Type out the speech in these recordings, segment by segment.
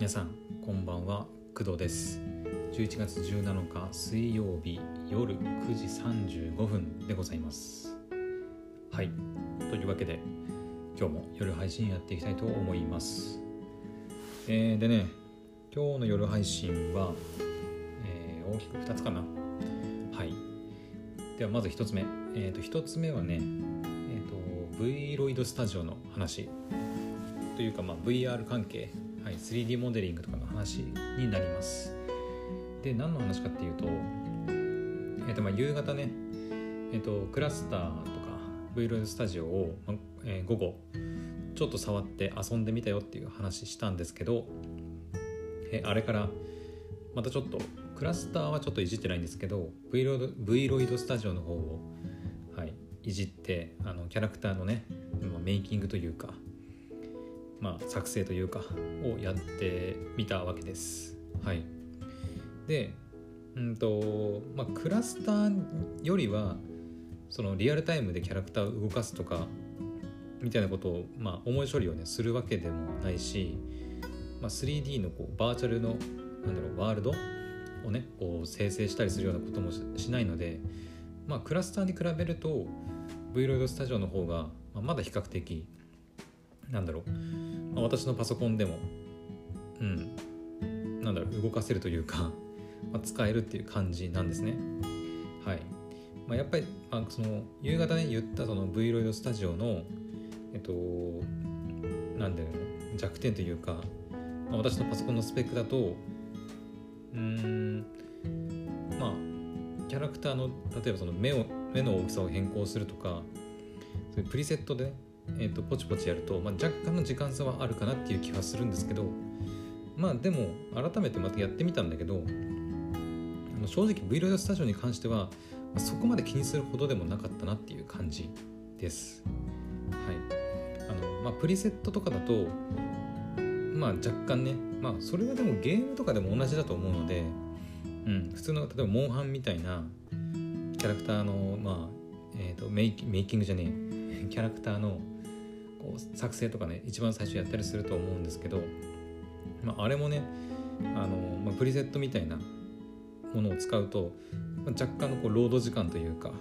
皆さんこんばんは。工藤です。11月17日水曜日夜9時35分でございます。はい。というわけで今日も夜配信やっていきたいと思います。えー、でね今日の夜配信は、えー、大きく2つかな。はい。ではまず1つ目。えっ、ー、と1つ目はねえっ、ー、と V ロイドスタジオの話。というか、まあ、VR 関係はい、3D モデリングとかの話になります。で、何の話かっていうと、えーとまあ、夕方ね、えーと、クラスターとか Vlog スタジオを、まえー、午後ちょっと触って遊んでみたよっていう話したんですけど、えー、あれからまたちょっとクラスターはちょっといじってないんですけど v ロイド v ロイドスタジオの方を、はい、いじってあのキャラクターのねメイキングというかまあ、作成というかをやってみたわけです。はい、で、うんとまあ、クラスターよりはそのリアルタイムでキャラクターを動かすとかみたいなことを、まあ、思い処理をねするわけでもないし、まあ、3D のこうバーチャルのなんだろうワールドをねこう生成したりするようなこともしないので、まあ、クラスターに比べると v ロイドスタジオの方が、まあ、まだ比較的なんだろう、まあ、私のパソコンでもうん。なんだろう動かせるというか まあ、使えるっていう感じなんですね。はい、まあ、やっぱり、まあ、その夕方ね言ったその v ロイドスタジオのえっとなんだろう弱点というか、まあ、私のパソコンのスペックだとうんまあキャラクターの例えばその目を目の大きさを変更するとかそういうプリセットで、ね、えーと、ポチポチやると、まあ、若干の時間差はあるかなっていう気はするんですけどまあでも改めてまたやってみたんだけど正直 v ロイドスタジオに関しては、そこまで気にするほどでもなかったなっていう感じです。はいあのまあ、プリセットとかだとまあ若干ねまあそれはでもゲームとかでも同じだと思うので、うん、普通の例えばモンハンみたいなキャラクターのまあえーと、メイメイキングじゃねえキャラクターのこう作成とかね一番最初やったりすると思うんですけど、まあ、あれもねあの、まあ、プリセットみたいなものを使うと、ま、若干のこうロード時間というか、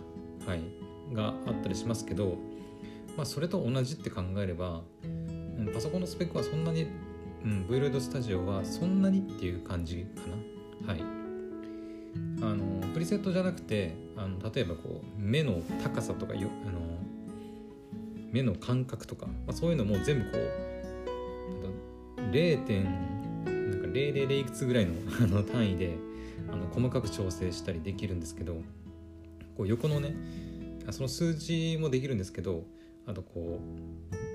はい、があったりしますけど、まあ、それと同じって考えれば、うん、パソコンのスペックはそんなに、うん、v ロイドスタジオはそんなにっていう感じかな。はいあのプリセットじゃなくてあの例えばこう目の高さとかよあの目の感覚とか、まあ、そういうのも全部こう 0. 点なんか000いくつぐらいのあの単位であの細かく調整したりできるんですけどこう横のねその数字もできるんですけどあとこ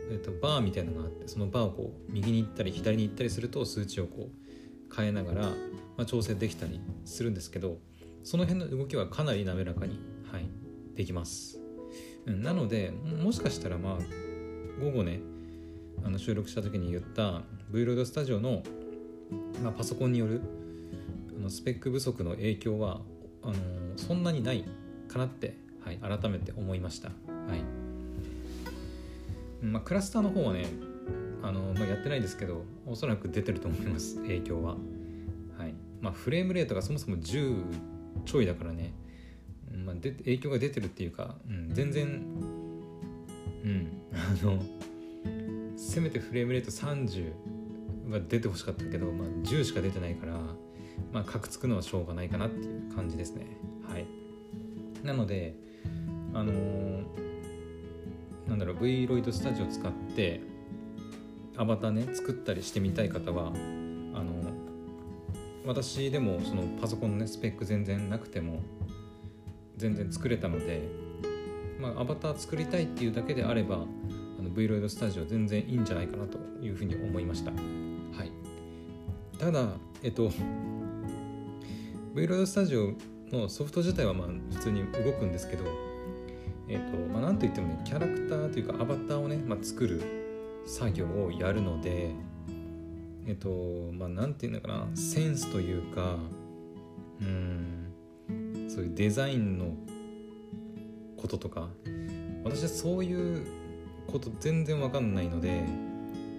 う、えっと、バーみたいなのがあってそのバーをこう右に行ったり左に行ったりすると数値をこう変えながら、まあ、調整できたりするんですけどその辺の動きはかなり滑らかに、はい、できます。なのでもしかしたらまあ午後ねあの収録した時に言った v ロイドスタジオの、まあ、パソコンによるあのスペック不足の影響はあのそんなにないかなって、はい、改めて思いました。はいまあ、クラスターの方はねあの、まあ、やってないですけどおそらく出てると思います影響は。はいまあ、フレームレートがそもそも10ちょいだからねまあ、で影響が出てるっていうか、うん、全然うんあのせめてフレームレート30は出てほしかったけど、まあ、10しか出てないから、まあ、カクつくのはしょうがないかなっていう感じですね。はい。なのであのー、なんだろう V ロイドスタジオ使ってアバターね作ったりしてみたい方はあの私でもそのパソコンの、ね、スペック全然なくても全然作れたので、まあ、アバター作りたいっていうだけであればあの v ロイドスタジオ全然いいんじゃないかなというふうに思いました。はい、ただ、えっと、v ロイドスタジオのソフト自体はまあ普通に動くんですけど、えっとまあ、なんといってもねキャラクターというかアバターをね、まあ、作る作業をやるのでえっとまあなんていうのかなセンスというかうんそういうデザインのこととか私はそういうこと全然わかんないので、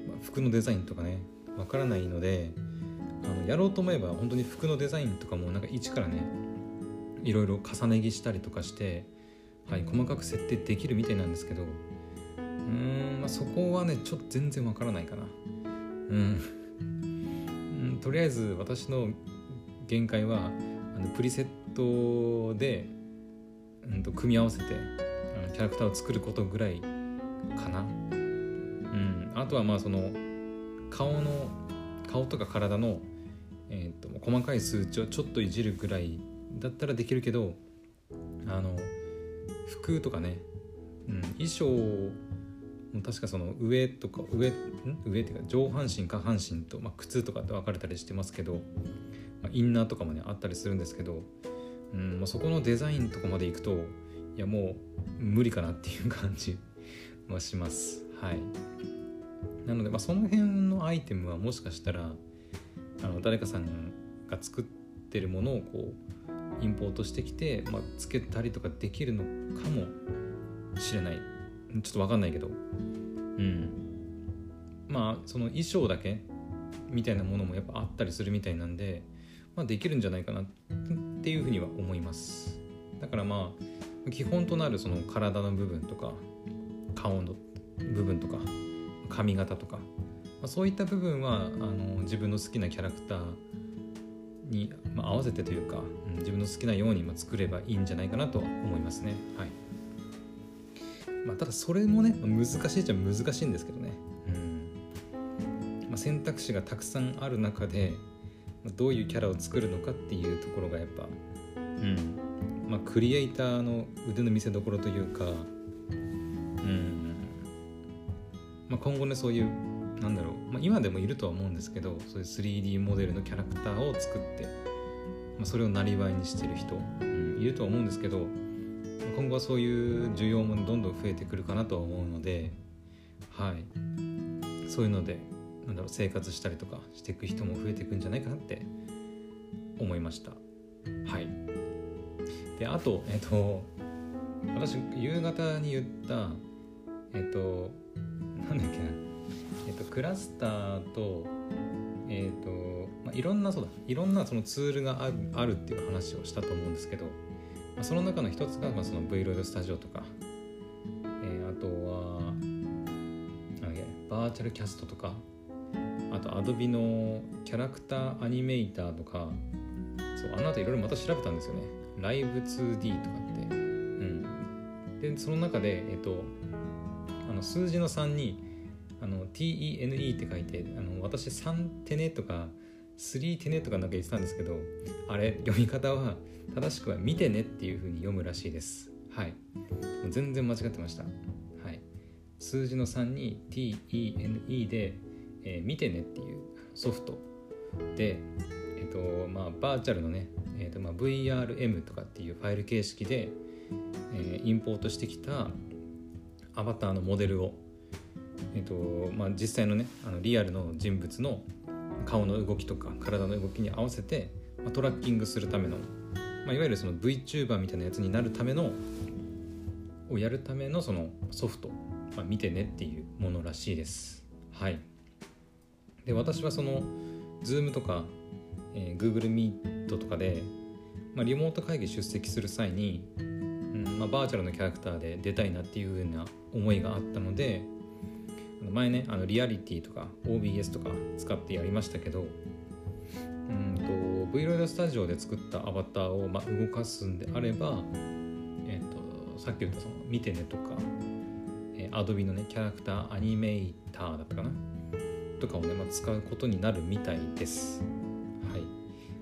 まあ、服のデザインとかねわからないのであのやろうと思えば本当に服のデザインとかもなんか一からねいろいろ重ね着したりとかして、はい、細かく設定できるみたいなんですけどうーん、まあ、そこはねちょっと全然わからないかな。うん、うん、とりあえず私の限界はあのプリセットで、うん、と組み合わせてキャラクターを作ることぐらいかな。うん。あとはまあその顔の顔とか体の、えーと、細かい数値をちょっといじるぐらいだったらできるけどあの服とかね、うん、衣装も確かその上とか上上っていうか上半身下半身と、まあ、靴とかって分かれたりしてますけど、まあ、インナーとかもねあったりするんですけど、うんまあ、そこのデザインとかまでいくといやもう無理かなっていう感じ はします。はい。なので、まあ、その辺のアイテムはもしかしたらあの誰かさんが作ってるものをこうインポートしてきて、まあ、つけたりとかできるのかもしれない。ちょっと分かんないけど。うん。まあその衣装だけみたいなものもやっぱあったりするみたいなんで、まあ、できるんじゃないかな。っていうふうには思います。だからまあ基本となるその体の部分とか顔の部分とか髪型とか、まあ、そういった部分はあの自分の好きなキャラクターに、まあ、合わせてというか、うん、自分の好きなように作ればいいんじゃないかなと思いますね。はい。まあ、ただそれもね難しいっちゃ難しいんですけどね、うん。まあ、選択肢がたくさんある中でどういうキャラを作るのかっていうところがやっぱ、うん。まあ、クリエイターの腕の見せ所というか、うん。まあ、今後ねそういうなんだろう、まあ、今でもいるとは思うんですけどそういう 3D モデルのキャラクターを作って、まあ、それをなりわいにしてる人、うん、いるとは思うんですけど今後はそういう需要もどんどん増えてくるかなとは思うのではい。そういうのでなんだろう生活したりとかしていく人も増えていくんじゃないかなって思いました。はい。であとえっと私夕方に言ったえっとなんだっけな、えっと、クラスターと、えっと、まあ、いろんな、そうだ、いろんなそのツールがあるあるっていう話をしたと思うんですけど、まあ、その中の一つが、まあ、その Vloid スタジオとか、えー、あとは、バーチャルキャストとか、あと Adobe のキャラクターアニメーターとか、そう、あの後いろいろまた調べたんですよね。ライブ 2D とかって。うん。で、その中で、えっと、あの数字の3にあの TENE って書いてあの私3テネとか3テネとかなんか言ってたんですけどあれ読み方は正しくは見てねっていう風に読むらしいですはい全然間違ってましたはい数字の3に TENE で、えー、見てねっていうソフトでえっ、ー、とまあバーチャルのね、えーとまあ、VRM とかっていうファイル形式で、えー、インポートしてきたアバターのモデルを、えーとまあ、実際のねあのリアルの人物の顔の動きとか体の動きに合わせて、まあ、トラッキングするための、まあ、いわゆるその VTuber みたいなやつになるためのをやるためのそのソフト、まあ、見てねっていうものらしいです。はい、で私はその Zoom とか、えー、Google Meet とかで、まあ、リモート会議出席する際にうんまあ、バーチャルのキャラクターで出たいなっていう風な思いがあったので前ねあのリアリティとか OBS とか使ってやりましたけどうんと Vloid スタジオで作ったアバターを、まあ、動かすんであれば、えーと、さっき言ったその見てねとか、えー、Adobe のねキャラクターアニメーターだったかなとかをね、まあ、使うことになるみたいです。はい。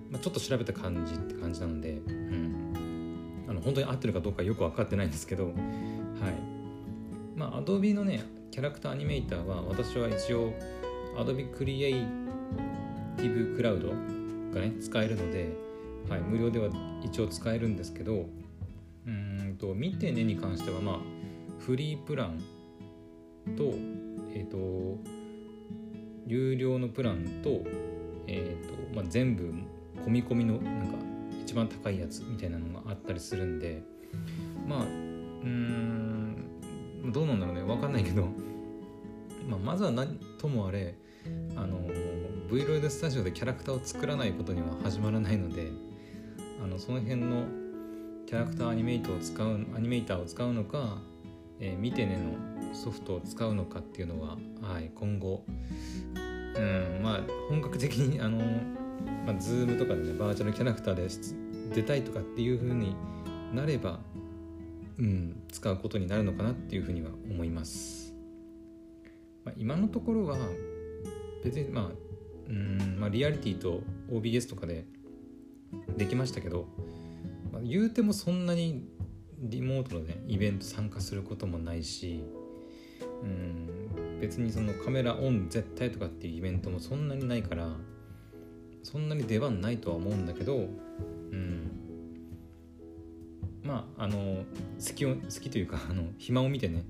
まあ、ちょっと調べた感じって感じなので、うん。あの本当に合ってるかどうかよく分かってないんですけどはい。まあ Adobe のねキャラクターアニメーターは私は一応 Adobe Creative Cloud がね使えるので、はい、無料では一応使えるんですけどうんと見てねに関してはまあフリープランとえっ、ー、と有料のプランと,、えーとまあ、全部込み込みのなんか一番高いやつみたいなのがあったりするんでまあうんどうなんだろうね。分かんないけど、まあ、まずは何ともあれあの V ロイドスタジオでキャラクターを作らないことには始まらないのであのその辺のキャラクターアニメートを使うアニメーターを使うのか、えー、見てねのソフトを使うのかっていうのは、はい、今後、うんまあ、本格的にあの、まあ、Zoom とかでねバーチャルキャラクターで出たいとかっていう風になれば、うん、使うことになるのかなっていうふうには思います。まあ、今のところは別にまあうんまあリアリティと OBS とかでできましたけど、まあ、言うてもそんなにリモートのねイベント参加することもないしうん別にそのカメラオン絶対とかっていうイベントもそんなにないからそんなに出番ないとは思うんだけどうんまああの好きを好きというかあの暇を見てね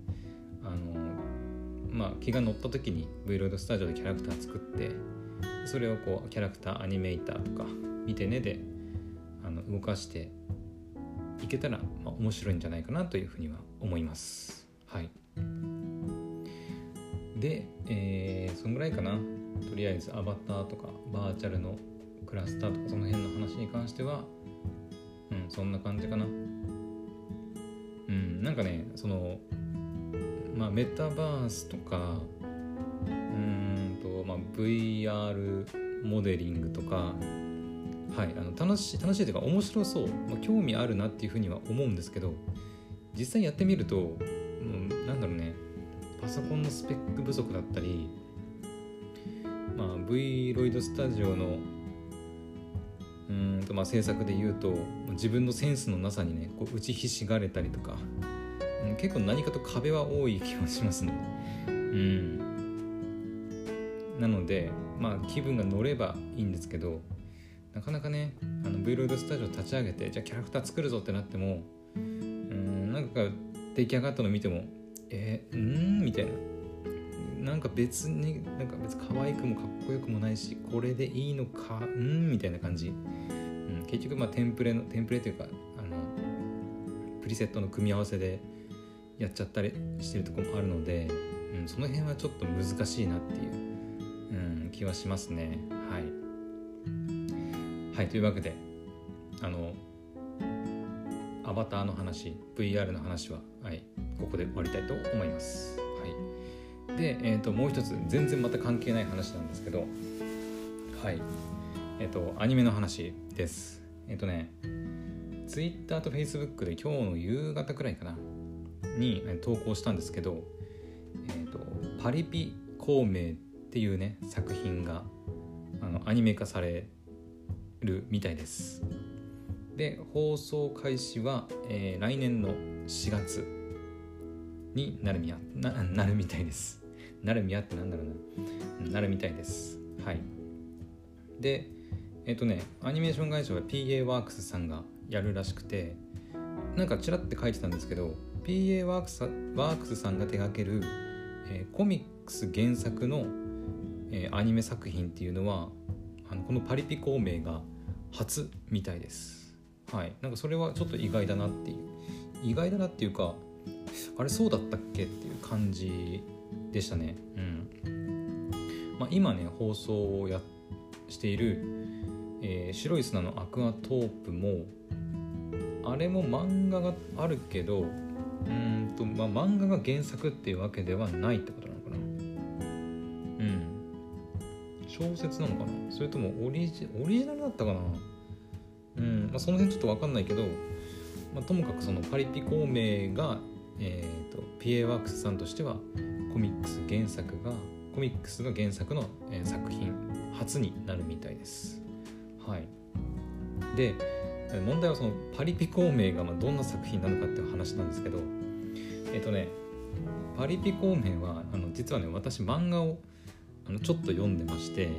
あのまあ気が乗った時に v ロイドスタジオでキャラクター作ってそれをこうキャラクターアニメーターとか見てねであの動かしていけたら、まあ、面白いんじゃないかなというふうには思います。はい。で、えー、そんぐらいかな。とりあえずアバターとかバーチャルのクラスターとかその辺の話に関しては、うん、そんな感じかな。うん、なんかね、その、まあ、メタバースとか、うんと、まあ、VR モデリングとか、はい、あの楽しい楽しいというか面白そう、まあ、興味あるなっていうふうには思うんですけど実際やってみると、うん、なんだろうねパソコンのスペック不足だったり、まあ、V ロイドスタジオのうんとまあ制作で言うと自分のセンスのなさにねこう打ちひしがれたりとか、うん、結構何かと壁は多い気がしますね。うんなのでまあ気分が乗ればいいんですけどなかなかねあの v ロイドスタジオ立ち上げてじゃあキャラクター作るぞってなってもうんなんか出来上がったの見てもえ？ー、うんみたいな。なんか別になんか別可愛くもかっこよくもないしこれでいいのか？うんみたいな感じ、うん、結局まあテンプレのテンプレというかあのプリセットの組み合わせでやっちゃったりしてるとこもあるので、うん、その辺はちょっと難しいなっていう、うん、気はしますね。はい。はいというわけであのアバターの話 VR の話は、ここで終わりたいと思います。はい、で、えーと、もう一つ全然また関係ない話なんですけどはいえっ、ー、とアニメの話です。えっ、ー、とね Twitter と Facebook で今日の夕方くらいかなに投稿したんですけど、えーと、パリピ孔明っていうね作品があのアニメ化されるみたいですで放送開始は、えー、来年の4月になるみやななるみたいです。なるみやってなんだろうな。なるみたいです。はい。でえっ、ー、とねアニメーション会社は PA ワークスさんがやるらしくてなんかちらって書いてたんですけど PA ワークスワークスさんが手掛ける、えー、コミックス原作の、えー、アニメ作品っていうのはあのこのパリピ孔明が初みたいです。はい。なんかそれはちょっと意外だなっていう。意外だなっていうかあれそうだったっけっていう感じでしたね。うん。まあ、今ね放送をやしている、えー、白い砂のアクアトープもあれも漫画があるけどうんと、まあ、漫画が原作っていうわけではないってことなのかな。うん。小説なのかな。それともオリジオリジナルだったかな。うん、まあ、その辺ちょっと分かんないけど、まあ、ともかくそのパリピ孔明が、えーと、PA ワークスさんとしてはコミックス原作がコミックスの原作の、えー、作品初になるみたいです。はい。で問題はそのパリピ孔明がまあどんな作品なのかっていう話なんですけどえっ、ー、とねパリピ孔明はあの実はね私漫画をあのちょっと読んでまして、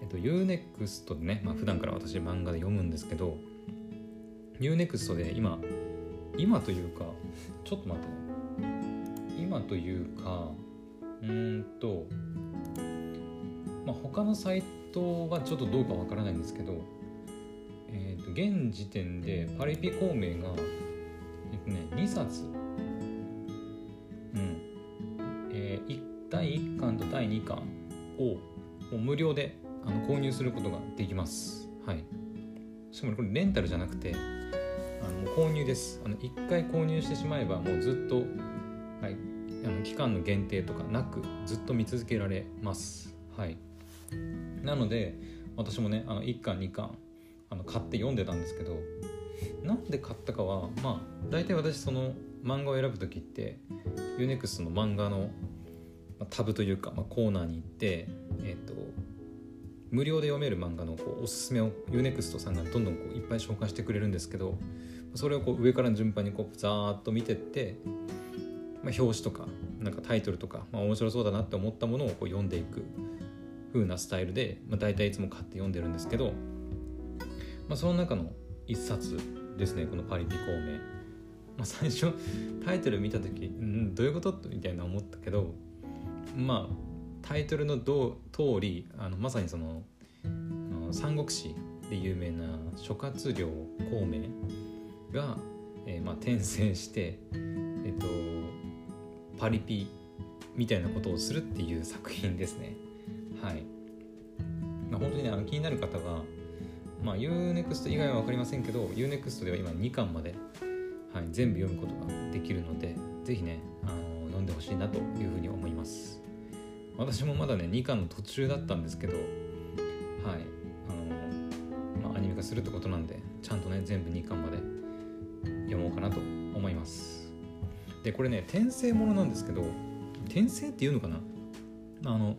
えっと、UNEXT でね、まあ普段から私漫画で読むんですけど UNEXT で今今というかちょっと待って。今というかうんとまあ他のサイトはちょっとどうかわからないんですけどえっ、ー、と現時点でパリピ孔明がえっとね2冊うんえー第1巻と第2巻をもう無料であの購入することができます。はい。しかもこれレンタルじゃなくてあの購入です。あの1回購入してしまえばもうずっと、はい、あの期間の限定とかなくずっと見続けられます。はい。なので私もねあの1巻2巻あの買って読んでたんですけどなんで買ったかはまあ大体私その漫画を選ぶ時って UNEXT の漫画のタブというか、まあ、コーナーに行って、えーと、無料で読める漫画のこうおすすめを UNEXT さんがどんどんこういっぱい紹介してくれるんですけどそれをこう上から順番にこうザーッと見てって、まあ、表紙とかなんかタイトルとか、まあ、面白そうだなって思ったものをこう読んでいく風なスタイルで、まあ、大体いつも買って読んでるんですけど、まあ、その中の一冊ですねこの「パリピ孔明」まあ、最初タイトル見た時うんどういうこと？みたいな思ったけどまあタイトルの通りあのまさにその「三国志」で有名な諸葛亮孔明が、えー、まあ、転生して、えっと、パリピみたいなことをするっていう作品ですね。はい。まあ、本当にねあの気になる方は、まあ、UNEXT 以外は分かりませんけど UNEXT では今2巻まで、はい、全部読むことができるので是非ねあの読んでほしいなというふうに思います。私もまだね2巻の途中だったんですけどはい。あの、まあ、アニメ化するってことなんでちゃんとね全部2巻まで読もうかなと思います。でこれね転生ものなんですけど転生っていうのかな？あの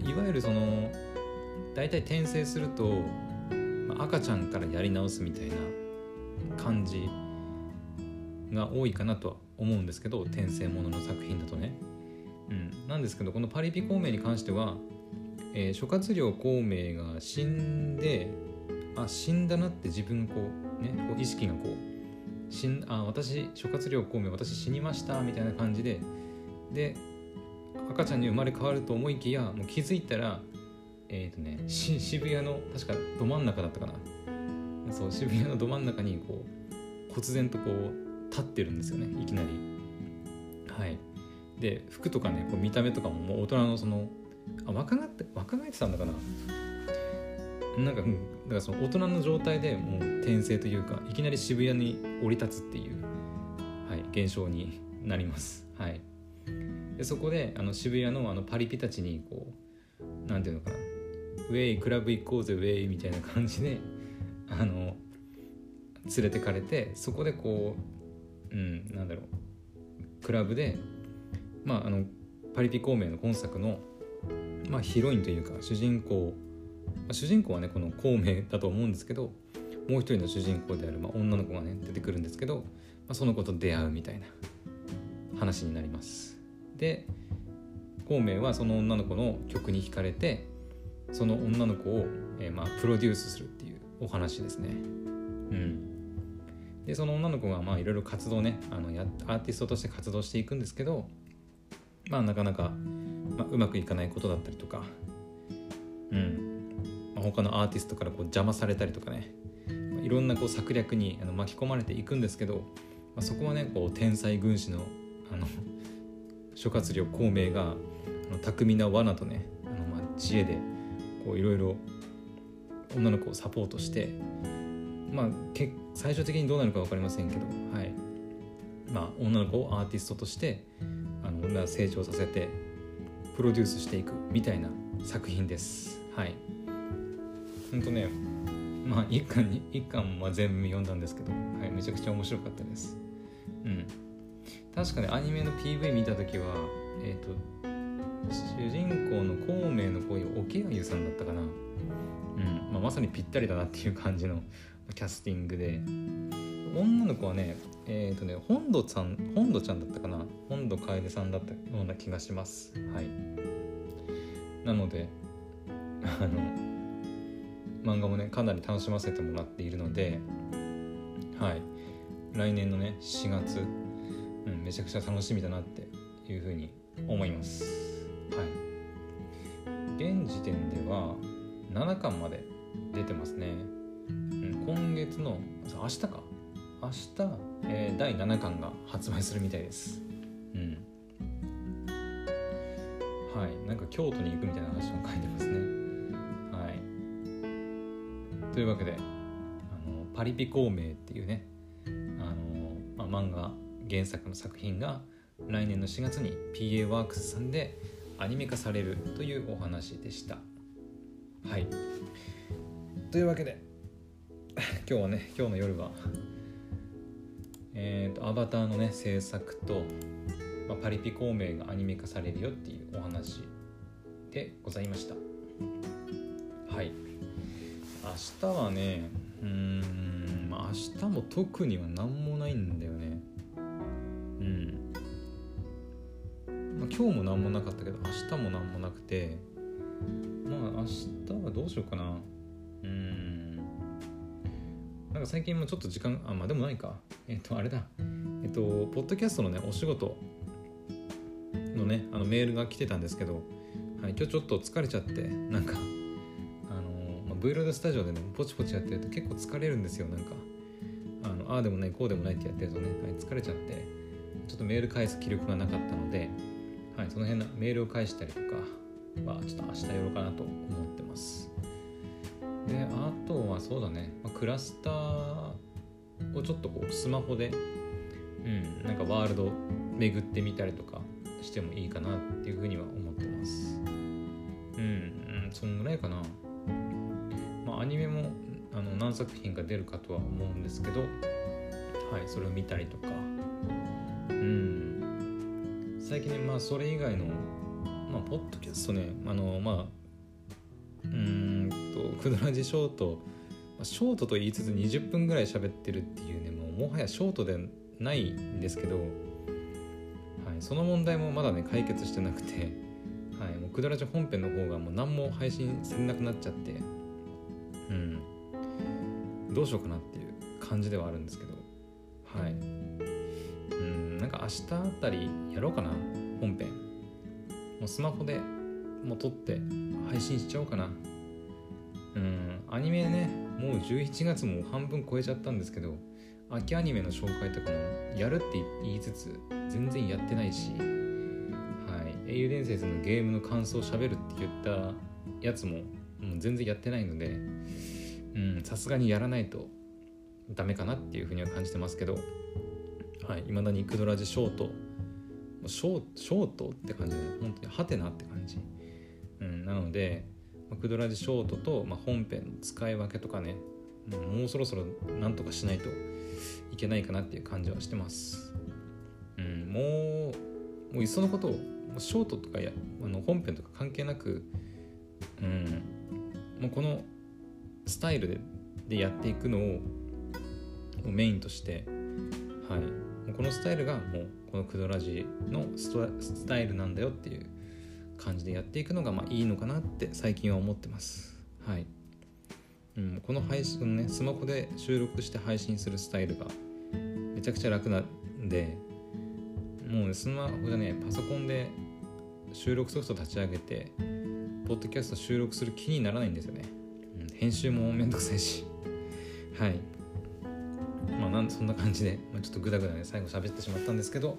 いわゆるその大体転生すると、赤ちゃんからやり直すみたいな感じが多いかなとは思うんですけど転生ものの作品だとね。うん、なんですけどこのパリピ孔明に関しては、えー、諸葛亮孔明が死んであ死んだなって自分こうねこう意識がこう死んあ私諸葛亮孔明私死にましたみたいな感じでで赤ちゃんに生まれ変わると思いきやもう気づいたらえっ、ー、とね渋谷の確かど真ん中だったかな。そう渋谷のど真ん中にこう忽然とこう立ってるんですよねいきなり。はい。で服とかねこう見た目とかももう大人のそのあ若返って若返ってたんだかな。なんか、うん、だからその大人の状態でもう転生というかいきなり渋谷に降り立つっていう、はい、現象になります。はい、でそこであの渋谷のあのパリピたちにこうなんていうのかな。ウェイクラブ行こうぜウェイみたいな感じであの連れてかれてそこでこううんなんだろう。クラブでまあ、あのパリピ孔明の今作の、まあ、ヒロインというか主人公、まあ、主人公はねこの孔明だと思うんですけどもう一人の主人公である、まあ、女の子がね出てくるんですけど、まあ、その子と出会うみたいな話になります。で孔明はその女の子の曲に惹かれてその女の子を、えー、まあプロデュースするっていうお話ですね。うん。でその女の子がまあいろいろ活動ねあのやアーティストとして活動していくんですけどまあなかなか、まあ、うまくいかないことだったりとか、うん。まあ、他のアーティストからこう邪魔されたりとかね、まあ、いろんなこう策略にあの巻き込まれていくんですけど、まあ、そこはねこう天才軍師のあの諸葛亮孔明があの巧みな罠とねあのまあ知恵でこういろいろ女の子をサポートしてまあけ最終的にどうなるか分かりませんけどはい。まあ女の子をアーティストとしてが成長させてプロデュースしていくみたいな作品です。はい。ほんとねまあ一巻に一巻は全部読んだんですけど、はい、めちゃくちゃ面白かったです。うん。確かねアニメの PV 見た時はえっ、ー、と主人公の孔明の声を桶谷さんだったかな。うん、まあ、まさにぴったりだなっていう感じのキャスティングで。女の子はねえっ、ー、とね本土さん本土ちゃんだったかな？本土楓さんだったような気がします。はい。なのであの漫画もねかなり楽しませてもらっているのではい。来年のね4月、うん、めちゃくちゃ楽しみだなっていうふうに思います。はい。現時点では7巻まで出てますね、うん、今月の明日か？明日、えー、第7巻が発売するみたいです。うん。はい。なんか京都に行くみたいな話も書いてますね。はい。というわけであのパリピ孔明っていうねあの、まあ、漫画原作の作品が来年の4月に PA ワークスさんでアニメ化されるというお話でした。はい。というわけで 今日はね今日の夜はえ、ー、とアバターのね制作と、まあ、パリピ孔明がアニメ化されるよっていうお話でございました。はい。明日はねうんまあ明日も特には何もないんだよね。うん。まあ今日も何もなかったけど明日も何もなくてまあ明日はどうしようかな。うん。なんか最近もちょっと時間あまあでもないか。えっとあれだ。えっとポッドキャストのねお仕事のねあのメールが来てたんですけど、はい、今日ちょっと疲れちゃってなんかあの、まあ、v ロードスタジオでねポチポチやってると結構疲れるんですよなんか。あのああでもないこうでもないってやってるとね、はい、疲れちゃってちょっとメール返す気力がなかったので、はい、その辺のメールを返したりとかはちょっと明日やろうかなと思ってます。であとはそうだね、ま、クラスターをちょっとこうスマホでうんなんかワールド巡ってみたりとかしてもいいかなっていうふうには思ってます。うん、うん、そんぐらいかな。まあアニメもあの何作品か出るかとは思うんですけどはいそれを見たりとか。うん。最近ねまあそれ以外のまあポッドキャストねあのまあうんとクドラジショートショートと言いつつ20分ぐらい喋ってるっていうねもうもはやショートでないんですけど、はい、その問題もまだね解決してなくて、はい、もうクドラジ本編の方がもう何も配信されなくなっちゃってうんどうしようかなっていう感じではあるんですけどはいうんなんか明日あたりやろうかな本編。もうスマホでもう撮って配信しちゃおうかな。うん。アニメねもう11月も半分超えちゃったんですけど秋アニメの紹介とかもやるって言いつつ全然やってないし、はい、英雄伝説のゲームの感想をしゃべるって言ったやつももう全然やってないのでさすがにやらないとダメかなっていうふうには感じてますけどはい、未だにクドラジショートショーショートって感じで本当にハテナって感じ、うん、なのでまあクドラジショートと、まあ、本編の使い分けとかねもうそろそろなんとかしないといけないかなっていう感じはしてます、うん、もうもういっそのことをショートとかやあの本編とか関係なく、うん、もうこのスタイルででやっていくのをメインとして、はい、このスタイルがもうこのクドラジのスタイルなんだよっていう感じでやっていくのがまあいいのかなって最近は思ってます。はい。うん、この配信ね、スマホで収録して配信するスタイルがめちゃくちゃ楽なんで、もうね、スマホじゃね、パソコンで収録ソフト立ち上げて、ポッドキャスト収録する気にならないんですよね。うん、編集もめんどくさいし。はい。まあなんそんな感じで、まあ、ちょっとグダグダね最後喋ってしまったんですけど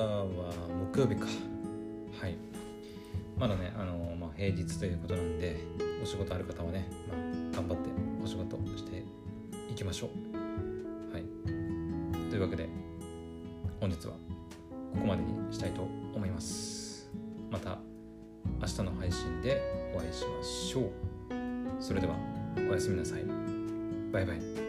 は木曜日か。はい。まだねあの、まあ、平日ということなんでお仕事ある方はね、まあ、頑張ってお仕事していきましょう。はい。というわけで本日はここまでにしたいと思います。また明日の配信でお会いしましょう。それではおやすみなさい。バイバイ。